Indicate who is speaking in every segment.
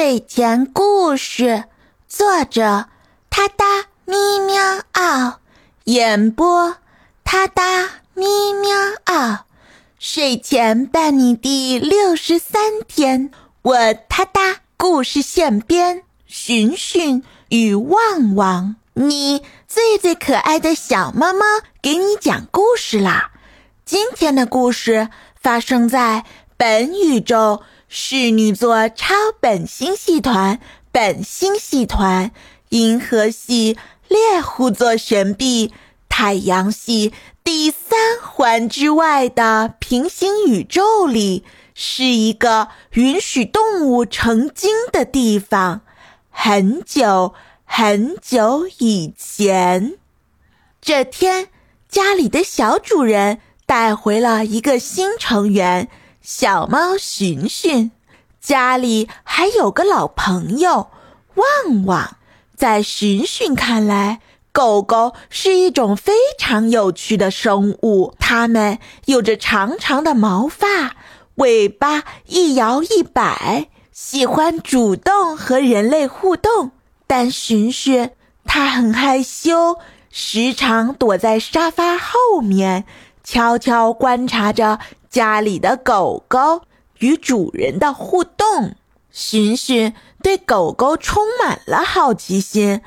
Speaker 1: 睡前故事，作者：他哒咪喵嗷，演播：他哒咪喵嗷。睡前伴你第六十三天，我他哒故事现编，寻寻与旺旺，你最最可爱的小猫猫，给你讲故事啦。今天的故事发生在本宇宙。侍女座超本星系团、本星系团、银河系、猎户座旋臂、太阳系第三环之外的平行宇宙里，是一个允许动物成精的地方。很久很久以前，这天，家里的小主人带回了一个新成员。小猫寻寻，家里还有个老朋友旺旺。在寻寻看来，狗狗是一种非常有趣的生物。它们有着长长的毛发，尾巴一摇一摆，喜欢主动和人类互动。但寻寻它很害羞，时常躲在沙发后面，悄悄观察着。家里的狗狗与主人的互动，寻寻对狗狗充满了好奇心。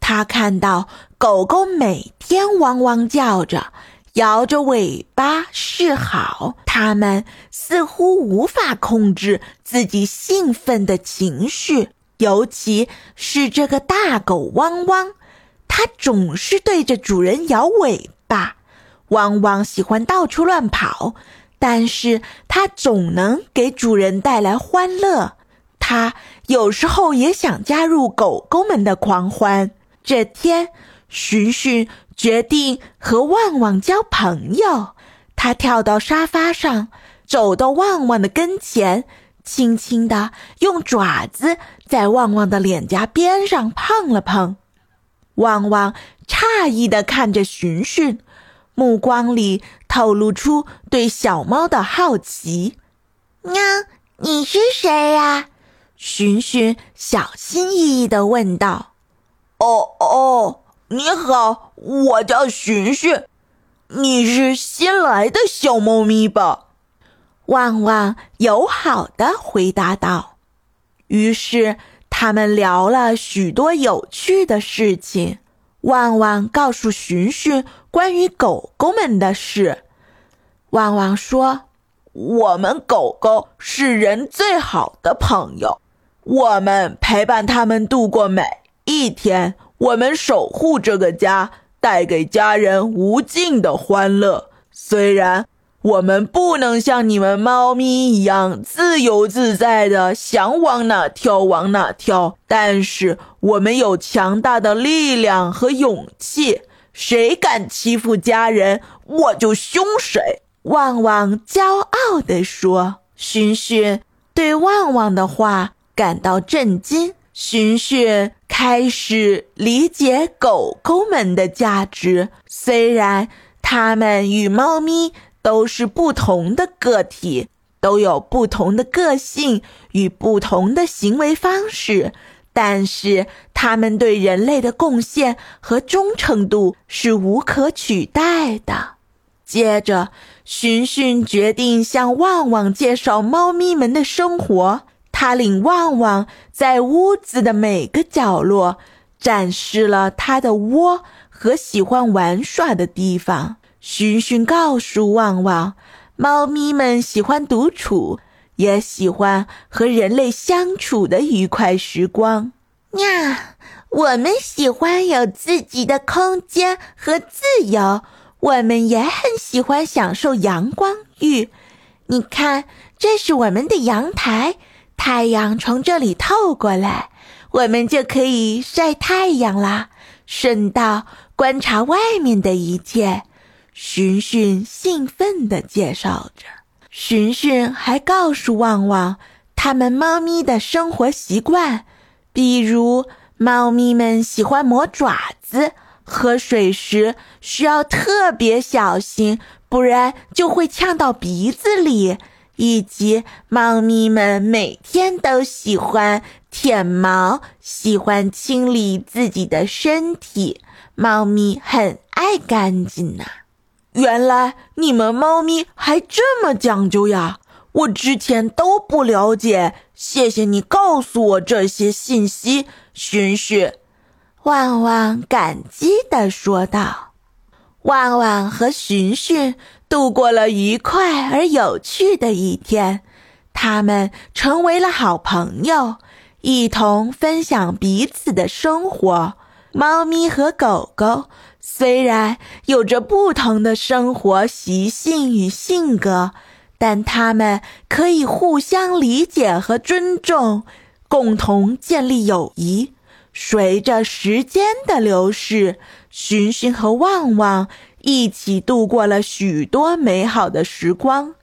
Speaker 1: 他看到狗狗每天汪汪叫着，摇着尾巴示好，它们似乎无法控制自己兴奋的情绪。尤其是这个大狗汪汪，它总是对着主人摇尾巴。汪汪喜欢到处乱跑。但是它总能给主人带来欢乐，它有时候也想加入狗狗们的狂欢。这天，寻寻决定和旺旺交朋友。他跳到沙发上，走到旺旺的跟前，轻轻地用爪子在旺旺的脸颊边上碰了碰。旺旺诧异地看着寻寻。目光里透露出对小猫的好奇。
Speaker 2: 喵，你是谁呀？
Speaker 1: 寻寻小心翼翼地问道。
Speaker 3: 哦哦，你好，我叫寻寻。你是新来的小猫咪吧？
Speaker 1: 旺旺友好的回答道。于是他们聊了许多有趣的事情。旺旺告诉寻寻关于狗狗们的事。旺旺说：“
Speaker 3: 我们狗狗是人最好的朋友，我们陪伴他们度过每一天，我们守护这个家，带给家人无尽的欢乐。虽然……”我们不能像你们猫咪一样自由自在的想往哪跳往哪跳，但是我们有强大的力量和勇气。谁敢欺负家人，我就凶谁。
Speaker 1: 旺旺骄傲地说：“寻寻对旺旺的话感到震惊。寻寻开始理解狗狗们的价值，虽然它们与猫咪。”都是不同的个体，都有不同的个性与不同的行为方式，但是他们对人类的贡献和忠诚度是无可取代的。接着，寻寻决定向旺旺介绍猫咪们的生活。他领旺旺在屋子的每个角落展示了他的窝和喜欢玩耍的地方。寻寻告诉旺旺，猫咪们喜欢独处，也喜欢和人类相处的愉快时光。
Speaker 2: 呀，我们喜欢有自己的空间和自由，我们也很喜欢享受阳光浴。你看，这是我们的阳台，太阳从这里透过来，我们就可以晒太阳啦，顺道观察外面的一切。
Speaker 1: 寻寻兴奋地介绍着，寻寻还告诉旺旺，他们猫咪的生活习惯，比如猫咪们喜欢磨爪子，喝水时需要特别小心，不然就会呛到鼻子里。
Speaker 2: 以及猫咪们每天都喜欢舔毛，喜欢清理自己的身体。猫咪很爱干净呐。
Speaker 3: 原来你们猫咪还这么讲究呀！我之前都不了解，谢谢你告诉我这些信息，寻寻。
Speaker 2: 旺旺感激地说道。旺旺和寻寻度过了愉快而有趣的一天，他们成为了好朋友，一同分享彼此的生活。猫咪和狗狗虽然有着不同的生活习性与性格。但他们可以互相理解和尊重，共同建立友谊。随着时间的流逝，寻寻和旺旺一起度过了许多美好的时光。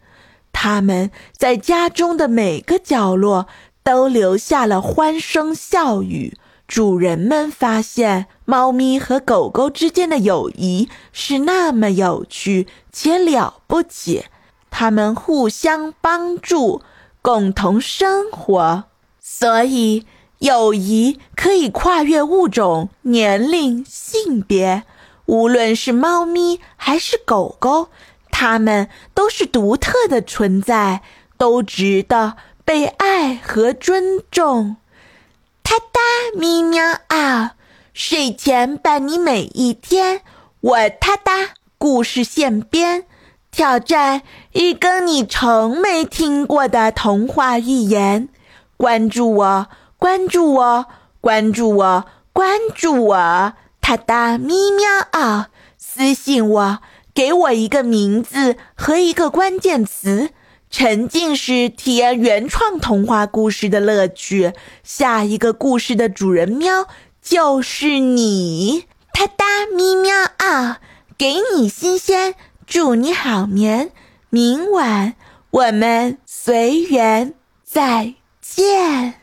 Speaker 2: 他们在家中的每个角落都留下了欢声笑语。主人们发现，猫咪和狗狗之间的友谊是那么有趣且了不起。它们互相帮助，共同生活，所以友谊可以跨越物种、年龄、性别。无论是猫咪还是狗狗，它们都是独特的存在，都值得被爱和尊重。哒哒咪喵啊！睡前伴你每一天，我哒哒故事现编。挑战一更你从没听过的童话寓言，关注我，关注我，关注我，关注我！哒哒咪喵啊！私信我，给我一个名字和一个关键词，沉浸式体验原创童话故事的乐趣。下一个故事的主人喵就是你！啪嗒咪喵啊！给你新鲜。祝你好眠，明晚我们随缘再见。